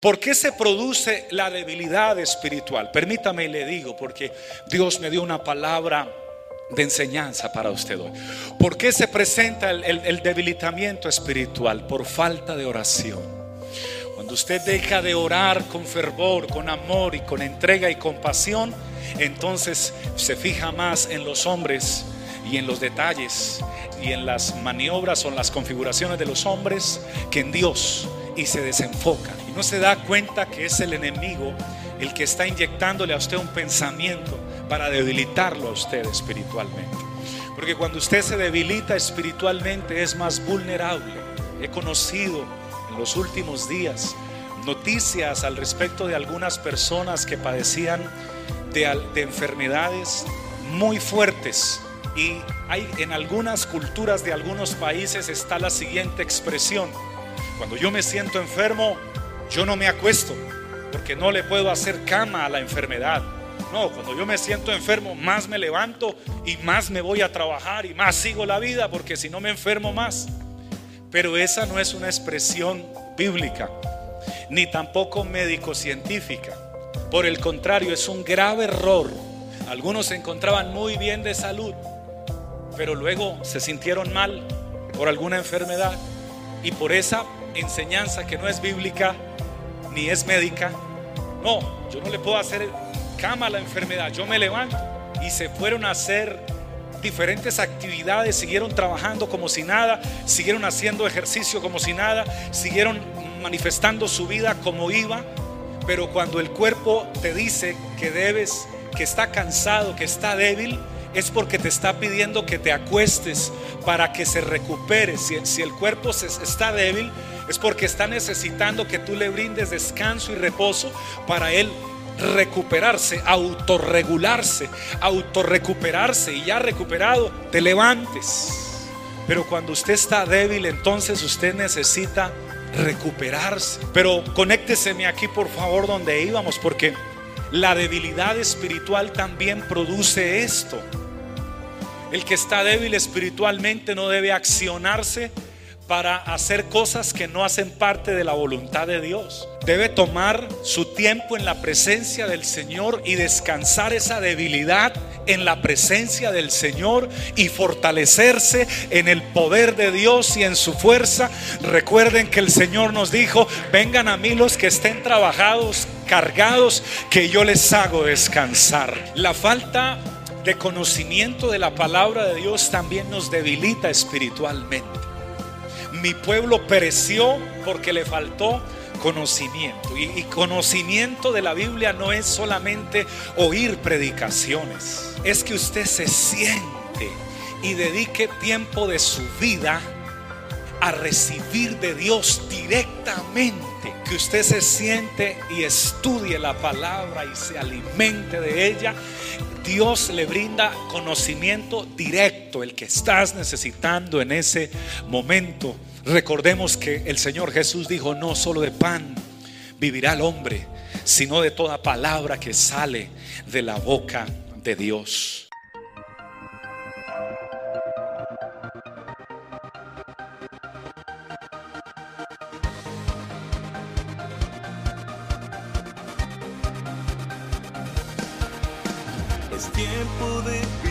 ¿Por qué se produce la debilidad espiritual? Permítame y le digo, porque Dios me dio una palabra de enseñanza para usted hoy. ¿Por qué se presenta el, debilitamiento espiritual? Por falta de oración. Cuando usted deja de orar con fervor, con amor y con entrega y compasión, entonces se fija más en los hombres y en los detalles y en las maniobras o en las configuraciones de los hombres que en Dios y se desenfoca. No se da cuenta que es el enemigo el que está inyectándole a usted un pensamiento para debilitarlo a usted espiritualmente. Porque cuando usted se debilita espiritualmente es más vulnerable. He conocido en los últimos días noticias al respecto de algunas personas que padecían de, de enfermedades muy fuertes. Y hay en algunas culturas de algunos países está la siguiente expresión cuando yo me siento enfermo, yo no me acuesto porque no le puedo hacer cama a la enfermedad. No, cuando yo me siento enfermo, más me levanto y más me voy a trabajar y más sigo la vida porque si no me enfermo más. Pero esa no es una expresión bíblica, ni tampoco médico-científica. Por el contrario, es un grave error. Algunos se encontraban muy bien de salud, pero luego se sintieron mal por alguna enfermedad y por esa enseñanza que no es bíblica ni es médica. No, yo no le puedo hacer cama a la enfermedad. Yo me levanto y se fueron a hacer diferentes actividades, siguieron trabajando como si nada, siguieron haciendo ejercicio como si nada, siguieron manifestando su vida como iba. Pero cuando el cuerpo te dice que debes, que está cansado, que está débil, es porque te está pidiendo que te acuestes para que se recupere. Si, el cuerpo se, está débil, es porque está necesitando que tú le brindes descanso y reposo para él recuperarse, autorregularse, autorrecuperarse y ya recuperado, te levantes. Pero cuando usted está débil, entonces usted necesita recuperarse. Pero conécteseme aquí por favor donde íbamos, porque la debilidad espiritual también produce esto. El que está débil espiritualmente no debe accionarse para hacer cosas que no hacen parte de la voluntad de Dios. Debe tomar su tiempo en la presencia del Señor y descansar esa debilidad en la presencia del Señor y fortalecerse en el poder de Dios y en su fuerza. Recuerden que el Señor nos dijo, vengan a mí los que estén trabajados, cargados, que yo les hago descansar. La falta de conocimiento de la palabra de Dios también nos debilita espiritualmente. Mi pueblo pereció porque le faltó conocimiento. Y, conocimiento de la Biblia no es solamente oír predicaciones, es que usted se siente y dedique tiempo de su vida a recibir de Dios directamente. Que usted se siente y estudie la palabra y se alimente de ella Dios le brinda conocimiento directo, el que estás necesitando en ese momento. Recordemos que el Señor Jesús dijo, no solo de pan vivirá el hombre, sino de toda palabra que sale de la boca de Dios. Tiempo de